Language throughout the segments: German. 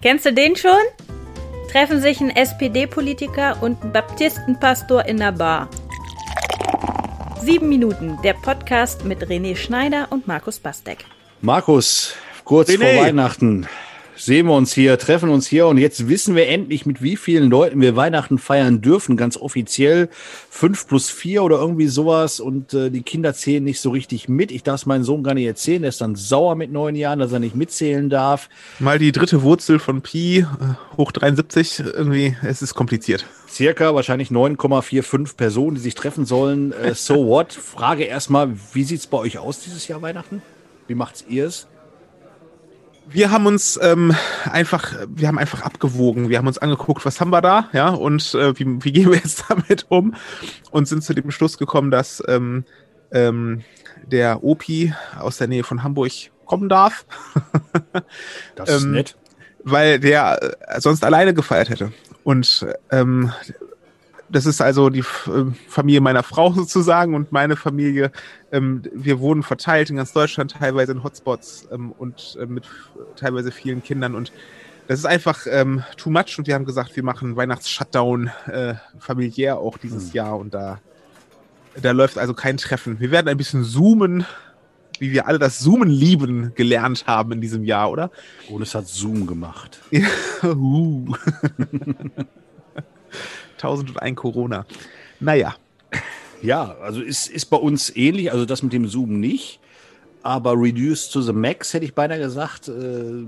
Kennst du den schon? Treffen sich ein SPD-Politiker und ein Baptistenpastor in der Bar. Sieben Minuten, der Podcast mit René Schneider und Markus Bastek. Markus, kurz René. vor Weihnachten sehen wir uns hier, treffen uns hier und jetzt wissen wir endlich, mit wie vielen Leuten wir Weihnachten feiern dürfen, ganz offiziell. Fünf plus vier oder irgendwie sowas und äh, die Kinder zählen nicht so richtig mit. Ich darf es meinem Sohn gar nicht erzählen, der ist dann sauer mit neun Jahren, dass er nicht mitzählen darf. Mal die dritte Wurzel von Pi äh, hoch 73, irgendwie, es ist kompliziert. Circa wahrscheinlich 9,45 Personen, die sich treffen sollen. Äh, so what? Frage erstmal, wie sieht's bei euch aus dieses Jahr Weihnachten? Wie macht's ihr es? Wir haben uns ähm, einfach, wir haben einfach abgewogen. Wir haben uns angeguckt, was haben wir da, ja, und äh, wie, wie gehen wir jetzt damit um? Und sind zu dem Schluss gekommen, dass ähm, ähm, der Opi aus der Nähe von Hamburg kommen darf, Das ist Ähm, nett. weil der äh, sonst alleine gefeiert hätte. Und ähm, das ist also die F- äh, Familie meiner Frau sozusagen und meine Familie. Ähm, wir wohnen verteilt in ganz Deutschland, teilweise in Hotspots ähm, und mit teilweise vielen Kindern. Und das ist einfach ähm, too much. Und wir haben gesagt, wir machen Weihnachts-Shutdown äh, familiär auch dieses Hm. Jahr. Und da, da läuft also kein Treffen. Wir werden ein bisschen zoomen, wie wir alle das Zoomen lieben gelernt haben in diesem Jahr, oder? Und es hat Zoom gemacht. Uh. 1001 Corona. Naja, Ja, also ist, ist bei uns ähnlich, also das mit dem Zoom nicht, aber reduced to the max hätte ich beinahe gesagt. Äh,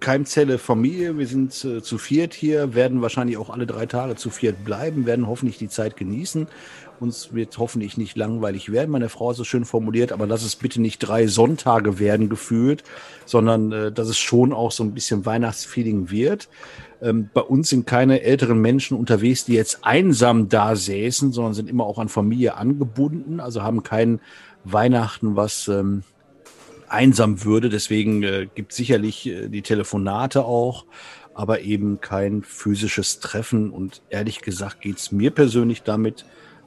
Keimzelle Familie, wir sind äh, zu viert hier, werden wahrscheinlich auch alle drei Tage zu viert bleiben, werden hoffentlich die Zeit genießen. Uns wird hoffentlich nicht langweilig werden. Meine Frau hat es schön formuliert, aber lass es bitte nicht drei Sonntage werden gefühlt, sondern äh, dass es schon auch so ein bisschen Weihnachtsfeeling wird. Ähm, bei uns sind keine älteren Menschen unterwegs, die jetzt einsam da säßen, sondern sind immer auch an Familie angebunden, also haben kein Weihnachten, was ähm, einsam würde. Deswegen äh, gibt sicherlich äh, die Telefonate auch, aber eben kein physisches Treffen. Und ehrlich gesagt geht's mir persönlich damit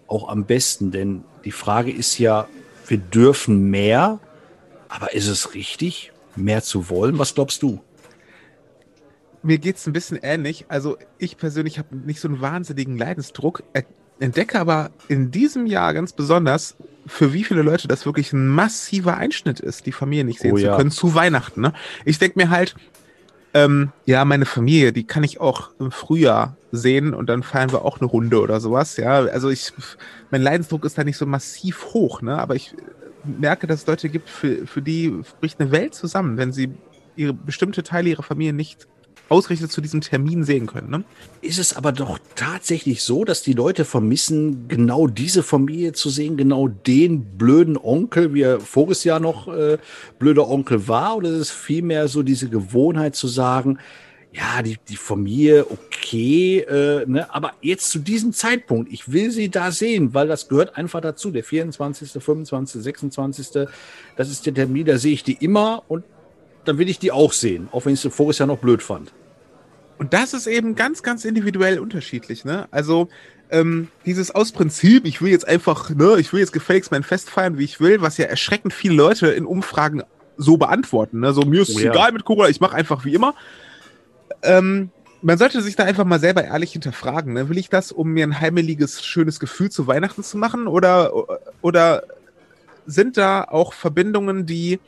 auch am besten, denn die Frage ist ja, wir dürfen mehr, aber ist es richtig, mehr zu wollen? Was glaubst du? mir geht's ein bisschen ähnlich. Also ich persönlich habe nicht so einen wahnsinnigen Leidensdruck, er- entdecke aber in diesem Jahr ganz besonders, für wie viele Leute das wirklich ein massiver Einschnitt ist, die Familie nicht sehen Oh zu ja. können zu Weihnachten. Ne? Ich denke mir halt, ähm, ja, meine Familie, die kann ich auch im Frühjahr sehen und dann feiern wir auch eine Runde oder sowas. Ja, also ich, mein Leidensdruck ist da nicht so massiv hoch, ne? Aber ich merke, dass es Leute gibt, für, für die bricht eine Welt zusammen, wenn sie ihre bestimmte Teile ihrer Familie nicht ausgerechnet zu diesem Termin sehen können. Ne? Ist es aber doch tatsächlich so, dass die Leute vermissen, genau diese Familie zu sehen, genau den blöden Onkel, wie er voriges Jahr noch äh, blöder Onkel war? Oder ist es vielmehr so diese Gewohnheit zu sagen, ja, die, die Familie, okay, äh, ne, aber jetzt zu diesem Zeitpunkt, ich will sie da sehen, weil das gehört einfach dazu. Der 24., 25., 26., das ist der Termin, da sehe ich die immer und dann will ich die auch sehen, auch wenn ich sie voriges Jahr noch blöd fand. Und das ist eben ganz, ganz individuell unterschiedlich. Ne? Also ähm, dieses aus Prinzip, ich will jetzt einfach, ne, ich will jetzt gefälligst mein Fest feiern, wie ich will, was ja erschreckend viele Leute in Umfragen so beantworten. Ne? So, mir ist es Oh ja. egal mit Corona, ich mache einfach wie immer. Ähm, man sollte sich da einfach mal selber ehrlich hinterfragen. Ne? Will ich das, um mir ein heimeliges, schönes Gefühl zu Weihnachten zu machen? Oder, oder sind da auch Verbindungen, die,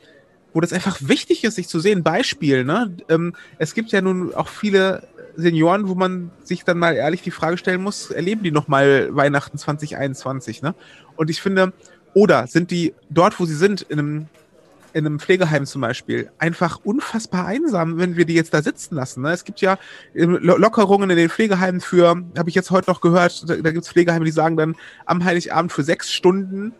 wo das einfach wichtig ist, sich zu sehen? Beispiel, ne? Ähm, es gibt ja nun auch viele Senioren, wo man sich dann mal ehrlich die Frage stellen muss, erleben die noch mal Weihnachten 2021, ne? Und ich finde, oder sind die dort, wo sie sind, in einem in einem Pflegeheim zum Beispiel einfach unfassbar einsam, wenn wir die jetzt da sitzen lassen. Ne? Es gibt ja ähm, Lo- Lockerungen in den Pflegeheimen für, habe ich jetzt heute noch gehört, da, da gibt es Pflegeheime, die sagen dann am Heiligabend für sechs Stunden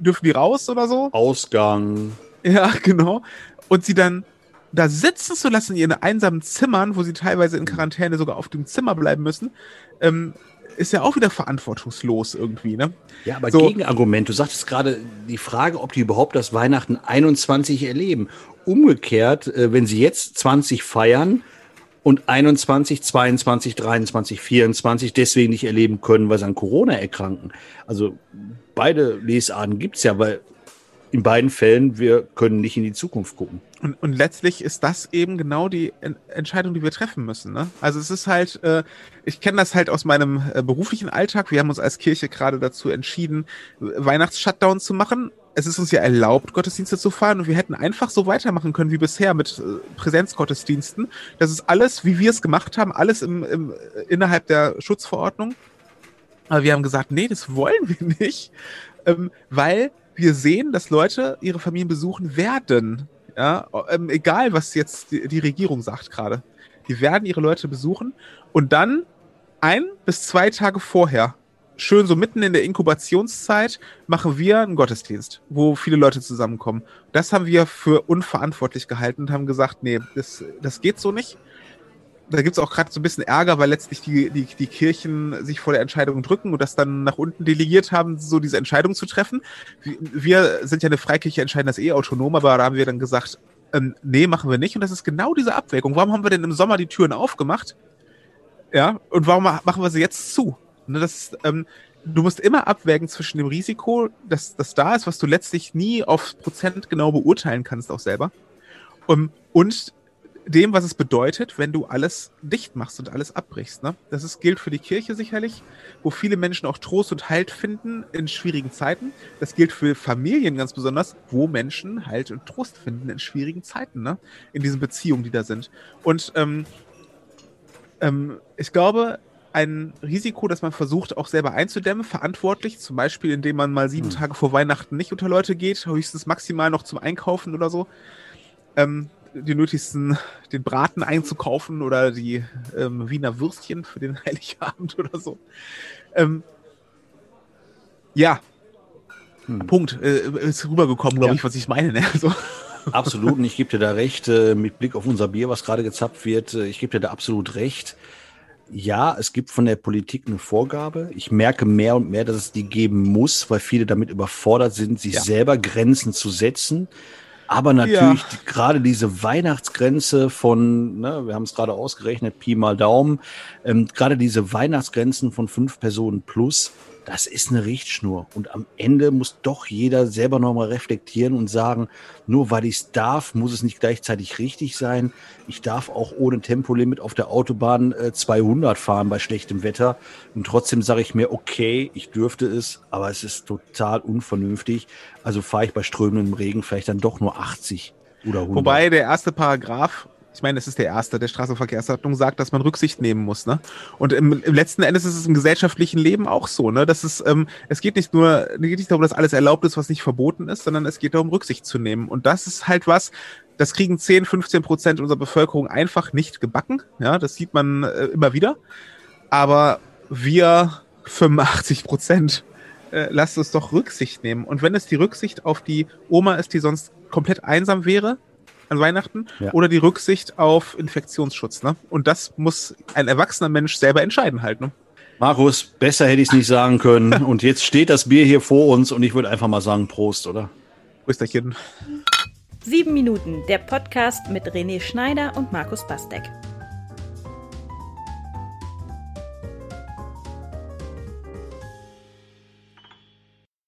dürfen die raus oder so. Ausgang. Ja, genau. Und sie dann da sitzen zu lassen in ihren einsamen Zimmern, wo sie teilweise in Quarantäne sogar auf dem Zimmer bleiben müssen, ähm, ist ja auch wieder verantwortungslos irgendwie, ne? Ja, aber So. Gegenargument, du sagtest gerade die Frage, ob die überhaupt das Weihnachten 21 erleben. Umgekehrt, äh, wenn sie jetzt 20 feiern und 21, 22, 23, 24 deswegen nicht erleben können, weil sie an Corona erkranken. Also beide Lesarten gibt's ja, weil in beiden Fällen, wir können nicht in die Zukunft gucken. Und, und letztlich ist das eben genau die en Entscheidung, die wir treffen müssen. Ne? Also es ist halt, äh, ich kenne das halt aus meinem äh, beruflichen Alltag. Wir haben uns als Kirche gerade dazu entschieden, Weihnachts-Shutdown zu machen. Es ist uns ja erlaubt, Gottesdienste zu feiern und wir hätten einfach so weitermachen können wie bisher mit äh, Präsenzgottesdiensten. Das ist alles, wie wir es gemacht haben, alles im, im, innerhalb der Schutzverordnung. Aber wir haben gesagt, nee, das wollen wir nicht, ähm, weil wir sehen, dass Leute ihre Familien besuchen werden. Ja, ähm, egal, was jetzt die, die Regierung sagt gerade. Die werden ihre Leute besuchen und dann ein bis zwei Tage vorher, schön so mitten in der Inkubationszeit, machen wir einen Gottesdienst, wo viele Leute zusammenkommen. Das haben wir für unverantwortlich gehalten und haben gesagt, nee, das, das geht so nicht da gibt es auch gerade so ein bisschen Ärger, weil letztlich die, die, die Kirchen sich vor der Entscheidung drücken und das dann nach unten delegiert haben, so diese Entscheidung zu treffen. Wir sind ja eine Freikirche, entscheiden das eh autonom, aber da haben wir dann gesagt, ähm, nee, machen wir nicht. Und das ist genau diese Abwägung. Warum haben wir denn im Sommer die Türen aufgemacht? Ja, und warum machen wir sie jetzt zu? Ne, das, ähm, du musst immer abwägen zwischen dem Risiko, dass das da ist, was du letztlich nie auf Prozent genau beurteilen kannst, auch selber. Um, und dem, was es bedeutet, wenn du alles dicht machst und alles abbrichst. Ne? Das ist, gilt für die Kirche sicherlich, wo viele Menschen auch Trost und Halt finden in schwierigen Zeiten. Das gilt für Familien ganz besonders, wo Menschen Halt und Trost finden in schwierigen Zeiten, ne? in diesen Beziehungen, die da sind. Und ähm, ähm, ich glaube, ein Risiko, das man versucht auch selber einzudämmen, verantwortlich, zum Beispiel indem man mal sieben hm. Tage vor Weihnachten nicht unter Leute geht, höchstens maximal noch zum Einkaufen oder so. Ähm, die nötigsten, den Braten einzukaufen oder die ähm, Wiener Würstchen für den Heiligabend oder so. Ähm, ja. Hm. Punkt. Äh, ist rübergekommen, glaube ja. ich, was ich meine. Ne? So. Absolut, und ich gebe dir da recht, äh, mit Blick auf unser Bier, was gerade gezapft wird, äh, ich gebe dir da absolut recht. Ja, es gibt von der Politik eine Vorgabe. Ich merke mehr und mehr, dass es die geben muss, weil viele damit überfordert sind, sich ja. selber Grenzen zu setzen. Aber natürlich ja. gerade diese Weihnachtsgrenze von, ne, wir haben es gerade ausgerechnet, Pi mal Daumen, ähm, gerade diese Weihnachtsgrenzen von fünf Personen plus, das ist eine Richtschnur. Und am Ende muss doch jeder selber nochmal reflektieren und sagen, nur weil ich es darf, muss es nicht gleichzeitig richtig sein. Ich darf auch ohne Tempolimit auf der Autobahn äh, 200 fahren bei schlechtem Wetter. Und trotzdem sage ich mir, okay, ich dürfte es, aber es ist total unvernünftig. Also fahre ich bei strömendem Regen vielleicht dann doch nur 80 oder 100. Wobei der erste Paragraph ich meine, es ist der erste der Straßenverkehrsordnung, sagt, dass man Rücksicht nehmen muss. Ne? Und im, im letzten Endes ist es im gesellschaftlichen Leben auch so. Ne? Das ist, ähm, es geht nicht nur, es geht nicht darum, dass alles erlaubt ist, was nicht verboten ist, sondern es geht darum, Rücksicht zu nehmen. Und das ist halt was, das kriegen 10, 15 Prozent unserer Bevölkerung einfach nicht gebacken. Ja, das sieht man äh, immer wieder. Aber wir 85 Prozent äh, lasst uns doch Rücksicht nehmen. Und wenn es die Rücksicht auf die Oma ist, die sonst komplett einsam wäre, an Weihnachten ja. oder die Rücksicht auf Infektionsschutz. Ne? Und das muss ein erwachsener Mensch selber entscheiden halt. Ne? Markus, besser hätte ich es nicht sagen können. Und jetzt steht das Bier hier vor uns und ich würde einfach mal sagen Prost, oder? Prösterchen. Sieben Minuten, der Podcast mit René Schneider und Markus Bastek.